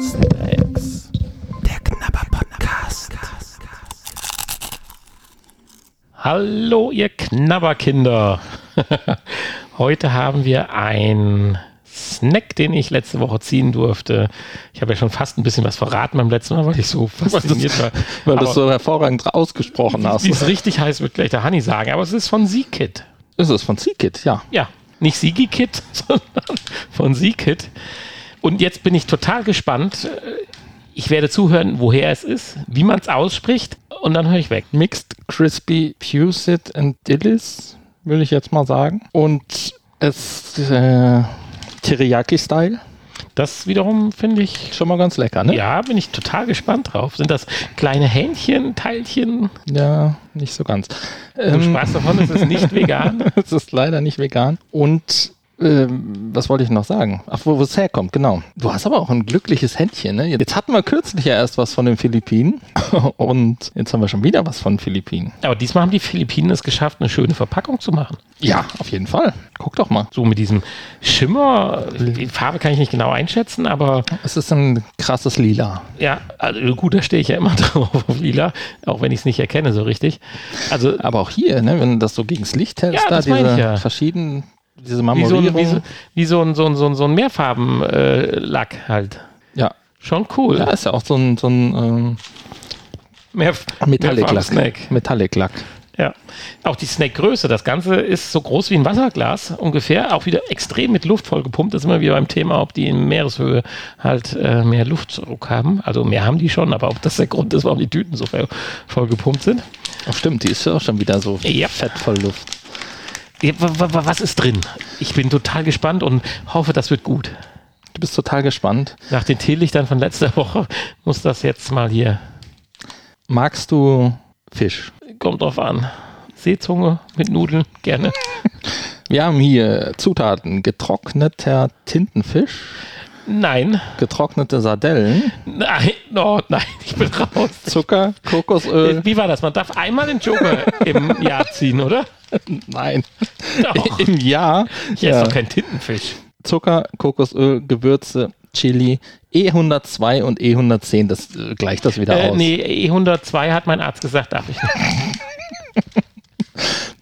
Snacks. Der Knabber-Podcast. Hallo, ihr Knabberkinder. Heute haben wir ein Snack, den ich letzte Woche ziehen durfte. Ich habe ja schon fast ein bisschen was verraten beim letzten Mal, weil ich so fasziniert war. Weil du es so hervorragend ausgesprochen hast. Wie es richtig heißt, wird gleich der Honey sagen, aber es ist von Seekit. Ist es von Seekit, ja. Ja, nicht Sigi-Kit, sondern von Seekit. Und jetzt bin ich total gespannt. Ich werde zuhören, woher es ist, wie man es ausspricht und dann höre ich weg. Mixed Crispy Pusit and Dillis, will ich jetzt mal sagen. Und es äh, Teriyaki-Style. Das wiederum finde ich. Schon mal ganz lecker, ne? Ja, bin ich total gespannt drauf. Sind das kleine Hähnchen, Teilchen? Ja, nicht so ganz. Du ähm, sprachst davon, es ist nicht vegan. es ist leider nicht vegan. Und ähm, was wollte ich noch sagen? Ach, wo, es herkommt, genau. Du hast aber auch ein glückliches Händchen, ne? Jetzt hatten wir kürzlich ja erst was von den Philippinen und jetzt haben wir schon wieder was von den Philippinen. Aber diesmal haben die Philippinen es geschafft, eine schöne Verpackung zu machen. Ja, auf jeden Fall. Guck doch mal. So mit diesem Schimmer, die Farbe kann ich nicht genau einschätzen, aber. Es ist ein krasses Lila. Ja, also gut, da stehe ich ja immer drauf auf Lila, auch wenn ich es nicht erkenne so richtig. Also, aber auch hier, ne, wenn du das so gegen das Licht hältst, ja, da diese ja. verschiedenen diese Marmorierung. Wie so, wie so, wie so ein, so ein, so ein, so ein Mehrfarbenlack äh, halt. Ja. Schon cool. Ja, ist ja auch so ein, so ein ähm, Mehr, Metallic-Lack. Metallic-Lack. Ja. Auch die Snake-Größe. Das Ganze ist so groß wie ein Wasserglas ungefähr. Auch wieder extrem mit Luft vollgepumpt. Das ist immer wieder beim Thema, ob die in Meereshöhe halt äh, mehr Luftdruck haben. Also mehr haben die schon, aber ob das der Grund ist, warum die Tüten so vollgepumpt sind. Ach stimmt, die ist ja auch schon wieder so ja. fett voll Luft. Was ist drin? Ich bin total gespannt und hoffe, das wird gut. Du bist total gespannt. Nach den Teelichtern von letzter Woche muss das jetzt mal hier. Magst du Fisch? Kommt drauf an. Seezunge mit Nudeln, gerne. Wir haben hier Zutaten: getrockneter Tintenfisch. Nein. Getrocknete Sardellen. Nein, no, nein, ich bin raus. Zucker, Kokosöl. Wie war das? Man darf einmal den Joker im Jahr ziehen, oder? Nein. Doch. Im Jahr. Hier ja. ist doch kein Tintenfisch. Zucker, Kokosöl, Gewürze, Chili, E102 und E110, das äh, gleicht das wieder äh, aus. Nee, E102 hat mein Arzt gesagt, darf ich nicht.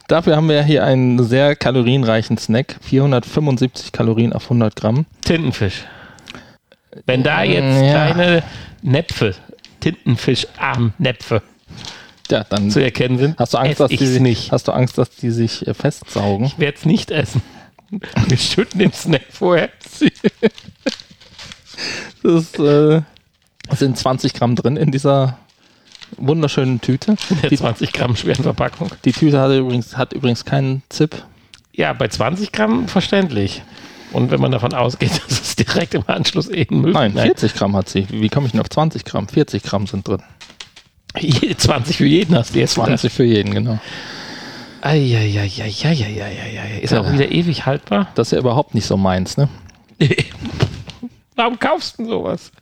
Dafür haben wir hier einen sehr kalorienreichen Snack. 475 Kalorien auf 100 Gramm. Tintenfisch. Wenn da jetzt ja. kleine Näpfe, Tintenfischarmnäpfe ja, dann zu erkennen sind, hast du Angst, dass die sich, nicht. Hast du Angst, dass die sich äh, festsaugen? Ich werde es nicht essen. Wir schütten den Snack vorher. das äh, sind 20 Gramm drin in dieser wunderschönen Tüte. In der die 20 Gramm schweren Verpackung. Die Tüte hat übrigens, hat übrigens keinen Zip. Ja, bei 20 Gramm verständlich. Und wenn man davon ausgeht, dass es direkt im Anschluss eh ein Müll Nein, 40 Gramm hat sie. Wie komme ich denn auf 20 Gramm? 40 Gramm sind drin. 20 für jeden hast du jetzt 20 für jeden, genau. Eieieiei. Ist ja. auch wieder ewig haltbar? Das ist ja überhaupt nicht so meins, ne? Warum kaufst du sowas?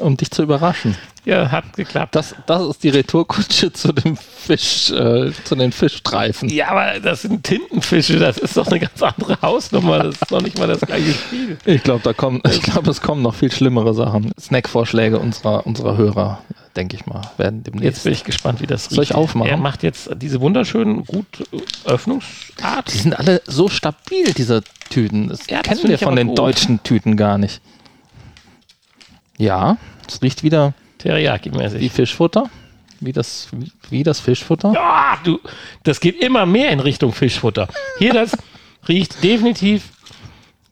Um dich zu überraschen. Ja, hat geklappt. Das, das ist die Retourkutsche zu dem Fisch, äh, zu den Fischstreifen. Ja, aber das sind Tintenfische, das ist doch eine ganz andere Hausnummer. Das ist doch nicht mal das gleiche Spiel. Ich glaube, da kommen, ich glaube, es kommen noch viel schlimmere Sachen. Snackvorschläge unserer, unserer Hörer, denke ich mal, werden demnächst. Jetzt bin ich gespannt, wie das riecht. Soll ich aufmachen? Er macht jetzt diese wunderschönen, gut Öffnungsart. Die sind alle so stabil, diese Tüten. Das ja, kennen wir von den gut. deutschen Tüten gar nicht. Ja, es riecht wieder Teriyaki-mäßig. Wie Fischfutter? Wie das, wie, das Fischfutter? Ja, du, das geht immer mehr in Richtung Fischfutter. Hier, das riecht definitiv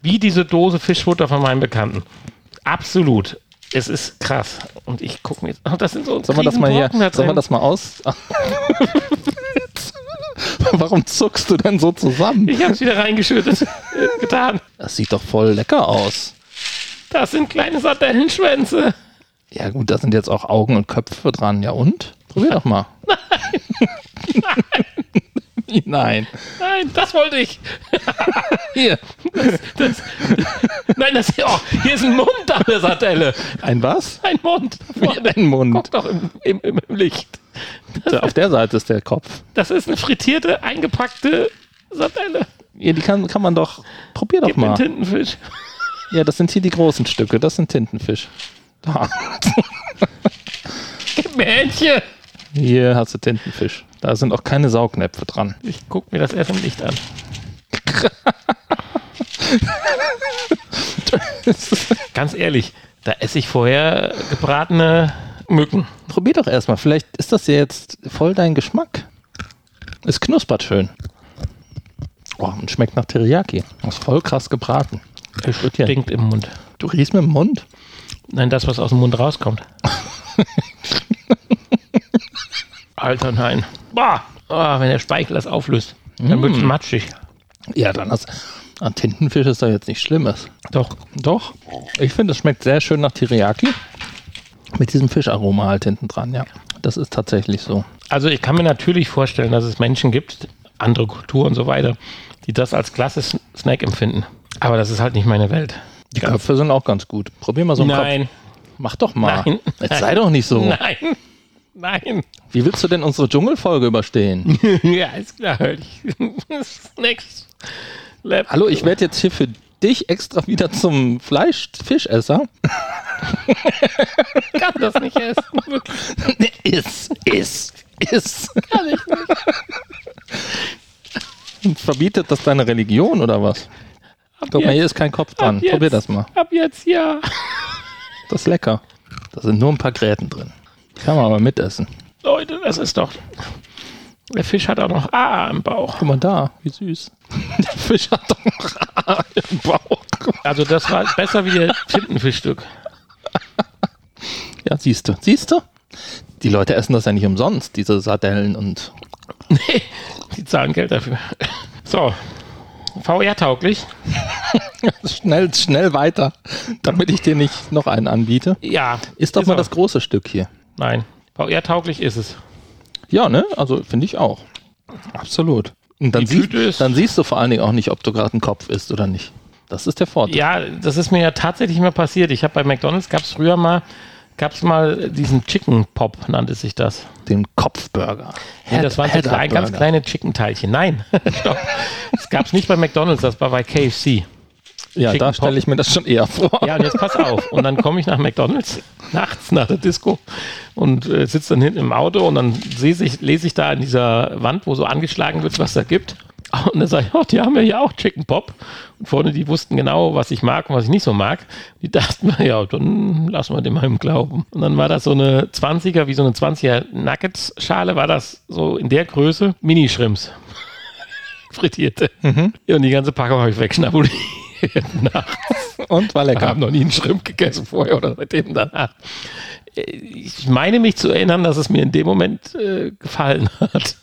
wie diese Dose Fischfutter von meinem Bekannten. Absolut. Es ist krass. Und ich gucke mir jetzt. Oh, das sind so Sollen wir das mal hier, da sollen wir das mal aus? Warum zuckst du denn so zusammen? Ich habe es wieder reingeschüttet. Getan. Das sieht doch voll lecker aus. Das sind kleine Sardellenschwänze. Ja, gut, da sind jetzt auch Augen und Köpfe dran. Ja, und? Probier doch mal. Nein. Nein. Nein. Nein, das wollte ich. Hier. Das, das, nein, das oh, hier ist ein Mund an der Sardelle. Ein was? Ein Mund. Wie ein Mund? Guck doch im, im, im Licht. Das Auf der Seite ist der Kopf. Das ist eine frittierte, eingepackte Sardelle. Ja, die kann, kann man doch. Probier doch Gib mal. Tintenfisch. Ja, das sind hier die großen Stücke. Das sind Tintenfisch. Da. Gib mir Händchen. Hier hast du Tintenfisch. Da sind auch keine Saugnäpfe dran. Ich guck mir das erst im Licht an. Ganz ehrlich, da esse ich vorher gebratene Mücken. Probier doch erstmal. Vielleicht ist das ja jetzt voll dein Geschmack. Es knuspert schön. Oh, und schmeckt nach Teriyaki. Das ist voll krass gebraten. Es stinkt im Mund. Du riechst mit dem Mund? Nein, das, was aus dem Mund rauskommt. Alter, nein. Boah, oh, wenn der Speichel das auflöst, dann wird es matschig. Ja, dann ist an Tintenfisch ist da jetzt nichts Schlimmes. Doch. Doch. Ich finde, es schmeckt sehr schön nach Teriyaki. Mit diesem Fischaroma halt hinten dran, ja. Das ist tatsächlich so. Also ich kann mir natürlich vorstellen, dass es Menschen gibt, andere Kulturen und so weiter, die das als klasse Snack empfinden. Aber das ist halt nicht meine Welt. Die Köpfe sind auch ganz gut. Probier mal so einen Nein, Kopf. Mach doch mal. Nein. Jetzt sei doch nicht so. nein, nein. Wie willst du denn unsere Dschungelfolge überstehen? ja, ist klar. Snacks. Lab. Hallo, ich werde jetzt hier für dich extra wieder zum Fleisch-Fischesser. kann das nicht essen. Iss, iss, iss. Kann ich nicht. Und verbietet das deine Religion oder was? Ab Guck mal, hier jetzt, ist kein Kopf dran. jetzt, Probier das mal. Ab jetzt ja. Das ist lecker. Da sind nur ein paar Gräten drin. Die kann man aber mitessen. Leute, das ist doch. Der Fisch hat auch noch A im Bauch. Guck mal da, wie süß. Der Fisch hat doch noch Haare im Bauch. Also das war besser wie der Tintenfischstück. Ja, siehst du. Siehst du? Die Leute essen das ja nicht umsonst, diese Sardellen und. Nee, die zahlen Geld dafür. So. VR-tauglich? schnell, schnell weiter, damit ich dir nicht noch einen anbiete. Ja. Ist doch mal er. das große Stück hier. Nein. VR-tauglich ist es. Ja, ne? Also finde ich auch. Absolut. Und dann, siehst, ist- dann siehst du vor allen Dingen auch nicht, ob du gerade ein Kopf isst oder nicht. Das ist der Vorteil. Ja, das ist mir ja tatsächlich mal passiert. Ich habe bei McDonalds, gab es früher mal, gab es mal diesen Chicken Pop, nannte sich das. Den Kopfburger. Nee, das waren so klein, ganz kleine Chicken-Teilchen. Nein, stopp. Das gab es nicht bei McDonalds, das war bei KFC. Ja, Chicken da stelle ich mir das schon eher vor. Ja, und jetzt pass auf. Und dann komme ich nach McDonalds nachts nach der Disco und äh, sitze dann hinten im Auto und dann lese ich, lese ich da an dieser Wand, wo so angeschlagen wird, was da gibt. Und dann sage ich, oh, die haben ja hier auch Chicken Pop. Und vorne, die wussten genau, was ich mag und was ich nicht so mag. Die dachten ja, dann lassen wir dem mal im Glauben. Und dann war das so eine 20er, wie so eine 20er Nuggets-Schale, war das so in der Größe Mini-Shrimps. Frittierte. Ja, und die ganze Packung habe ich wegschnabuliert. Und war lecker. haben noch nie einen Shrimp gegessen vorher oder seitdem danach. Äh, Ich meine mich zu erinnern, dass es mir in dem Moment äh, gefallen hat.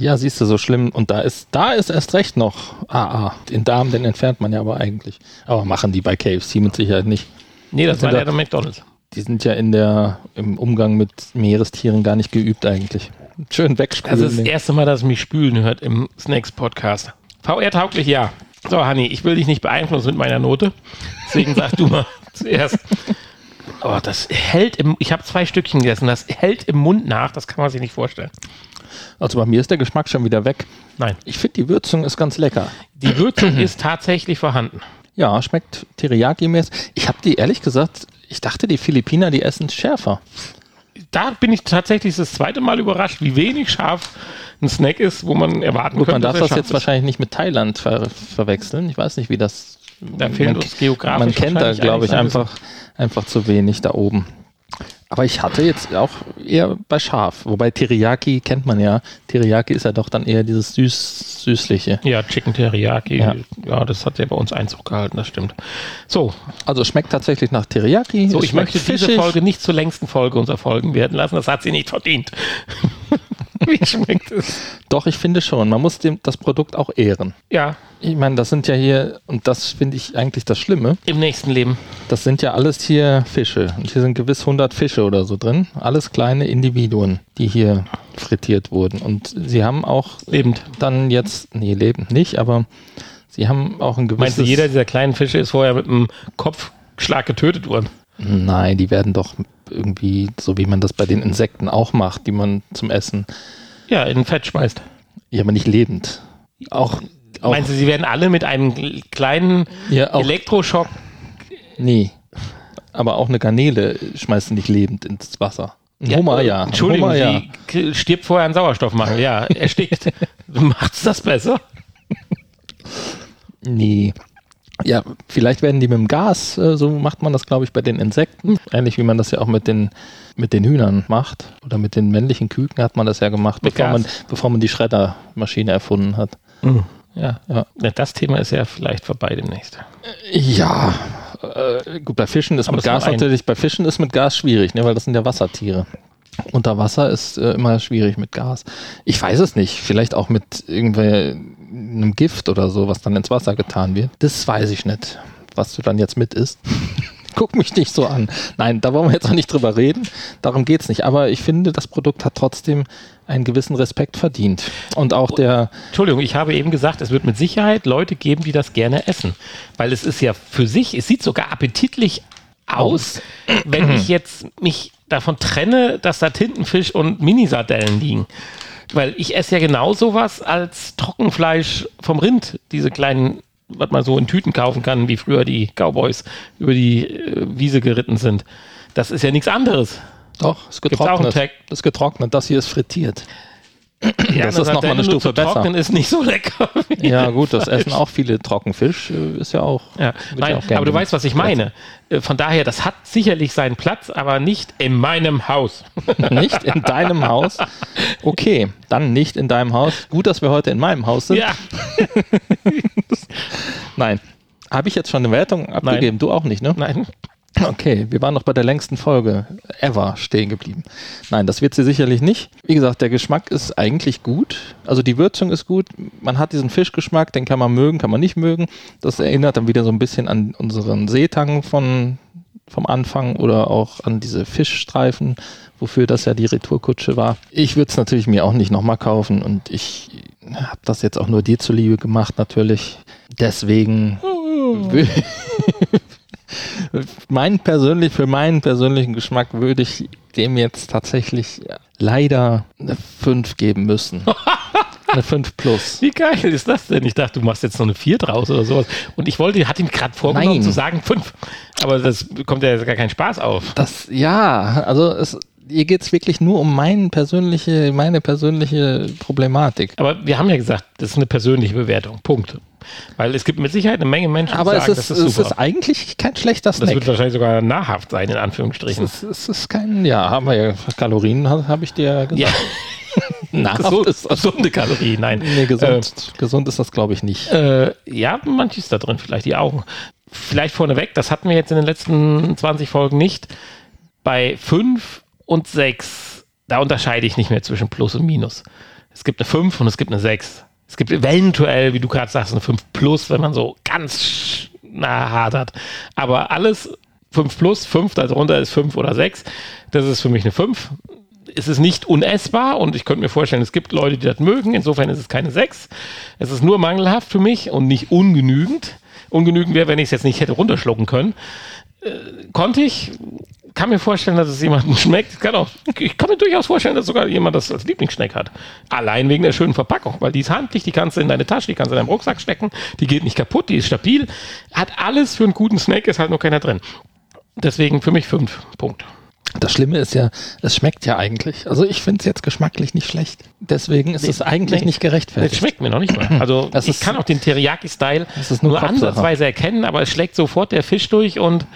Ja, siehst du, so schlimm. Und da ist, da ist erst recht noch AA. Den Darm, den entfernt man ja aber eigentlich. Aber machen die bei KFC mit Sicherheit nicht. Nee, das Sind war ja der McDonalds. Die sind ja in der, im Umgang mit Meerestieren gar nicht geübt eigentlich. Schön Das ist wegspülen. das erste Mal, dass es mich spülen hört im Snacks-Podcast. VR-tauglich, ja. So, Hanni, ich will dich nicht beeinflussen mit meiner Note. Deswegen sag du mal zuerst. Oh, das hält im, ich habe zwei Stückchen gegessen, das hält im Mund nach, das kann man sich nicht vorstellen. Also bei mir ist der Geschmack schon wieder weg. Nein, Ich finde, die Würzung ist ganz lecker. die Würzung ist tatsächlich vorhanden. Ja, schmeckt Teriyaki-mäßig. Ich habe die ehrlich gesagt, ich dachte, die Philippiner, die essen schärfer. da bin ich tatsächlich das zweite Mal überrascht, wie wenig scharf ein Snack ist, wo man erwarten Gut, könnte, man darf das jetzt ist. wahrscheinlich nicht mit Thailand ver verwechseln. Ich weiß nicht, wie das. Da fehlt man, uns geografisch man kennt da, glaube ich, einfach, einfach zu wenig da oben. Aber ich hatte jetzt auch eher bei scharf. Wobei Teriyaki kennt man ja. Teriyaki ist ja doch dann eher dieses süß, süßliche. Ja, Chicken Teriyaki. Ja. Ja. das hat ja bei uns Einzug gehalten, das stimmt. So, Also schmeckt tatsächlich nach Teriyaki. so ich möchte diese fischig. Folge nicht zur längsten Folge unserer Folgen werden lassen. Das hat sie nicht verdient. Wie schmeckt es? Doch, ich finde schon. Man muss dem, das Produkt auch ehren. Ja, Ich meine, das sind ja hier, und das finde ich eigentlich das Schlimme, im nächsten Leben. das sind ja alles hier Fische. Und hier sind gewiss 100 Fische oder so drin. Alles kleine Individuen, die hier frittiert wurden. Und sie haben auch Lebend. dann jetzt, nee, lebend nicht, aber sie haben auch ein gewisses... Meinst du, jeder dieser kleinen Fische ist vorher mit einem Kopfschlag getötet worden? Nein, die werden doch irgendwie, so wie man das bei den Insekten auch macht, die man zum Essen, Ja, in Fett schmeißt. ja, aber nicht lebend. Auch, auch Meinst du, sie werden alle mit einem kleinen ja, auch Elektroschock Nee. Aber auch eine Garnele schmeißt du nicht lebend ins Wasser. Ein Hummer, ja. Entschuldigung, Hummer, ja. sie stirbt vorher an Sauerstoffmangel. Ja, erstickt. Macht's das besser? Nee. Ja, vielleicht werden die mit dem Gas, äh, so macht man das, glaube ich, bei den Insekten. Ähnlich wie man das ja auch mit den, mit den Hühnern macht. Oder mit den männlichen Küken hat man das ja gemacht, Mit bevor Gas. man, bevor man die Schreddermaschine erfunden hat. Ja. Ja. Ja, Das Thema ist ja vielleicht vorbei demnächst. Ja, äh, gut, bei Fischen ist Aber mit Gas natürlich, bei Fischen ist mit Gas schwierig, ne, weil das sind ja Wassertiere. Unter Wasser ist äh, immer schwierig mit Gas. Ich weiß es nicht, vielleicht auch mit irgendeinem Gift oder so, was dann ins Wasser getan wird. Das weiß ich nicht, was du dann jetzt mit isst. Guck mich nicht so an. Nein, da wollen wir jetzt auch nicht drüber reden. Darum geht's nicht. Aber ich finde, das Produkt hat trotzdem einen gewissen Respekt verdient. Und auch der, Entschuldigung, ich habe eben gesagt, es wird mit Sicherheit Leute geben, die das gerne essen. Weil es ist ja für sich, es sieht sogar appetitlich aus, wenn ich jetzt mich davon trenne, dass da Tintenfisch und Minisardellen liegen. Weil ich esse ja genau sowas als Trockenfleisch vom Rind, diese kleinen, was man so in Tüten kaufen kann, wie früher die Cowboys über die äh, Wiese geritten sind. Das ist ja nichts anderes. doch, ist Gibt's auch einen getrocknet. Tag? Das ist getrocknet. Das hier ist frittiert. Ja, Das ist noch mal eine Stufe besser. trocknen ist nicht so lecker. Ja, gut, das essen auch viele Trockenfisch, äh, ist ja auch. Ja, nein, auch gern aber du weißt, was ich meine. Äh, Von daher, das hat sicherlich seinen Platz, aber nicht in meinem Haus. Nicht in deinem Haus? Okay, dann nicht in deinem Haus. Gut, dass wir heute in meinem Haus sind. Ja, Nein. Habe ich jetzt schon eine Wertung abgegeben? Du auch nicht, ne? nein. Okay, wir waren noch bei der längsten Folge ever stehen geblieben. Nein, das wird sie sicherlich nicht. Wie gesagt, der Geschmack ist eigentlich gut. Also die Würzung ist gut. Man hat diesen Fischgeschmack, den kann man mögen, kann man nicht mögen. Das erinnert dann wieder so ein bisschen an unseren Seetang von, vom Anfang oder auch an diese Fischstreifen, wofür das ja die Retourkutsche war. Ich würde es natürlich mir auch nicht nochmal kaufen und ich habe das jetzt auch nur dir zuliebe gemacht, natürlich. Deswegen wü- mein persönlich, für meinen persönlichen Geschmack würde ich dem jetzt tatsächlich leider eine 5 geben müssen. eine 5 plus. Wie geil ist das denn? Ich dachte, du machst jetzt noch eine 4 draus oder sowas. Und ich wollte, hatte ihm gerade vorgenommen Nein. zu sagen 5. Aber das kommt ja jetzt gar keinen Spaß auf. Das, ja, also es, hier geht es wirklich nur um mein persönliche, meine persönliche Problematik. Aber wir haben ja gesagt, das ist eine persönliche Bewertung. Punkt. Weil es gibt mit Sicherheit eine Menge Menschen, die Aber sagen, es ist, das ist es super. ist eigentlich kein schlechter das Snack. wird wahrscheinlich sogar nahrhaft sein, in Anführungsstrichen. es, ist, es ist kein, ja, haben wir ja, Kalorien habe hab ich dir ja gesagt. Ja, Nahrhaft gesund, ist das. gesunde Kalorien, nein. Nee, gesund, gesund ist das, glaube ich, nicht. Äh, ja, manches da drin, vielleicht die Augen. Vielleicht vorneweg, das hatten wir jetzt in den letzten 20 Folgen nicht. Bei 5 und 6, da unterscheide ich nicht mehr zwischen Plus und Minus. Es gibt eine 5 und es gibt eine 6. Es gibt eventuell, wie du gerade sagst, eine 5 Plus, wenn man so ganz nah hart hat. Aber alles 5 Plus, 5, darunter ist 5 oder 6. Das ist für mich eine 5 es ist nicht unessbar und ich könnte mir vorstellen, es gibt Leute, die das mögen. Insofern ist es keine 6. Es ist nur mangelhaft für mich und nicht ungenügend. Ungenügend wäre, wenn ich es jetzt nicht hätte runterschlucken können. Äh, konnte ich, kann mir vorstellen, dass es jemandem schmeckt. Kann auch, ich kann mir durchaus vorstellen, dass sogar jemand das als Lieblingsschneck hat. Allein wegen der schönen Verpackung, weil die ist handlich, die kannst du in deine Tasche, die kannst du in deinen Rucksack stecken, die geht nicht kaputt, die ist stabil, hat alles für einen guten Snack, ist halt nur keiner drin. Deswegen für mich 5 Punkt. Das Schlimme ist ja, es schmeckt ja eigentlich. Also ich finde es jetzt geschmacklich nicht schlecht. Deswegen ist es eigentlich nee. nicht gerechtfertigt. schmeckt mir noch nicht mal. Also Das ich ist- kann auch den Teriyaki-Style nur nur, ansatzweise erkennen, aber es schlägt sofort der Fisch durch und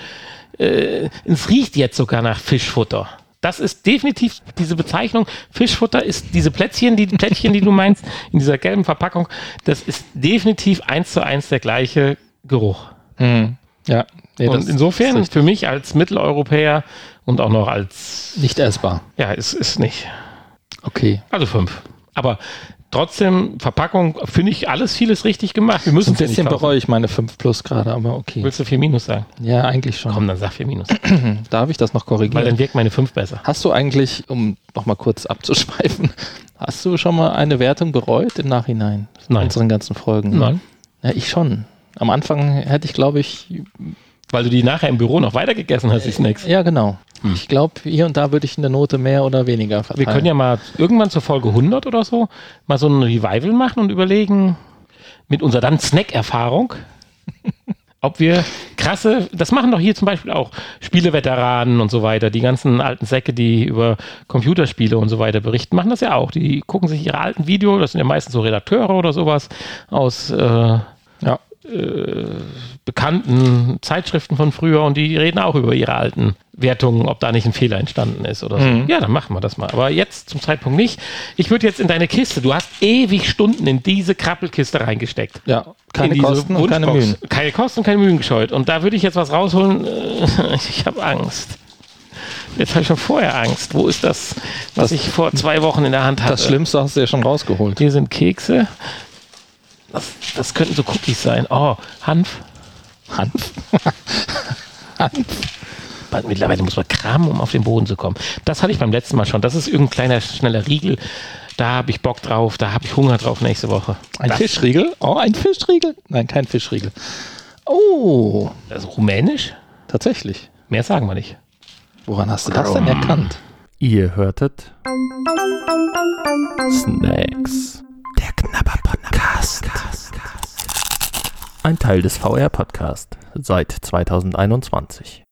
äh, es riecht jetzt sogar nach Fischfutter. Das ist definitiv diese Bezeichnung. Fischfutter ist diese Plätzchen, die Plättchen, die du meinst, in dieser gelben Verpackung. Das ist definitiv eins zu eins der gleiche Geruch. Hm. Ja, nee, und insofern ist für mich als Mitteleuropäer und auch noch als, nicht essbar. ja, es ist nicht. Okay. Also fünf. Aber trotzdem, Verpackung, finde ich alles vieles richtig gemacht. Wir müssen ein bisschen bereue ich meine 5 Plus gerade, aber okay. Willst du 4 Minus sagen? Ja, eigentlich schon. Komm, dann sag 4 Minus. Darf ich das noch Weil korrigieren? dann wirkt meine 5 besser. Hast du eigentlich, um nochmal kurz abzuschweifen, hast du schon mal eine Wertung bereut im Nachhinein? Nein. Unseren ganzen Folgen? Nein. Ja, ich schon. Am Anfang hätte ich, glaube ich, Weil du die nachher im Büro noch weiter gegessen hast, die Snacks. ja genau. Ich glaube, hier und da würde ich eine Note mehr oder weniger verteilen. Wir können ja mal irgendwann zur Folge 100 oder so mal so ein Revival machen und überlegen, mit unserer dann Snack-Erfahrung, ob wir krasse, das machen doch hier zum Beispiel auch Spieleveteranen und so weiter, die ganzen alten Säcke, die über Computerspiele und so weiter berichten, machen das ja auch. Die gucken sich ihre alten Videos, das sind ja meistens so Redakteure oder sowas aus äh, Ja. äh, bekannten Zeitschriften von früher und die reden auch über ihre alten Wertungen, ob da nicht ein Fehler entstanden ist oder so. Mhm. Ja, dann machen wir das mal. Aber jetzt zum Zeitpunkt nicht. Ich würde jetzt in deine Kiste, du hast ewig Stunden in diese Krabbelkiste reingesteckt. Ja, keine Kosten und keine. Mühen. Keine Kosten und keine Mühen gescheut. Und da würde ich jetzt was rausholen. Ich habe Angst. Jetzt habe ich schon vorher Angst. Wo ist das, was Das- ich vor zwei Wochen in der Hand hatte? Das Schlimmste hast du ja schon rausgeholt. Hier sind Kekse. Das, das könnten so Cookies sein. Oh, Hanf. Hanf. Bald Mittlerweile muss man kramen, um auf den Boden zu kommen. Das hatte ich beim letzten Mal schon. Das ist irgendein kleiner, schneller Riegel. Da habe ich Bock drauf. Da habe ich Hunger drauf nächste Woche. Ein das, Fischriegel? Oh, ein Fischriegel? Nein, kein Fischriegel. Oh, Das ist rumänisch? tatsächlich. Mehr sagen wir nicht. Woran hast du das denn erkannt? Ihr hörtet Snacks. Der Knabber Podcast. Ein Teil des VR Podcast seit 2021.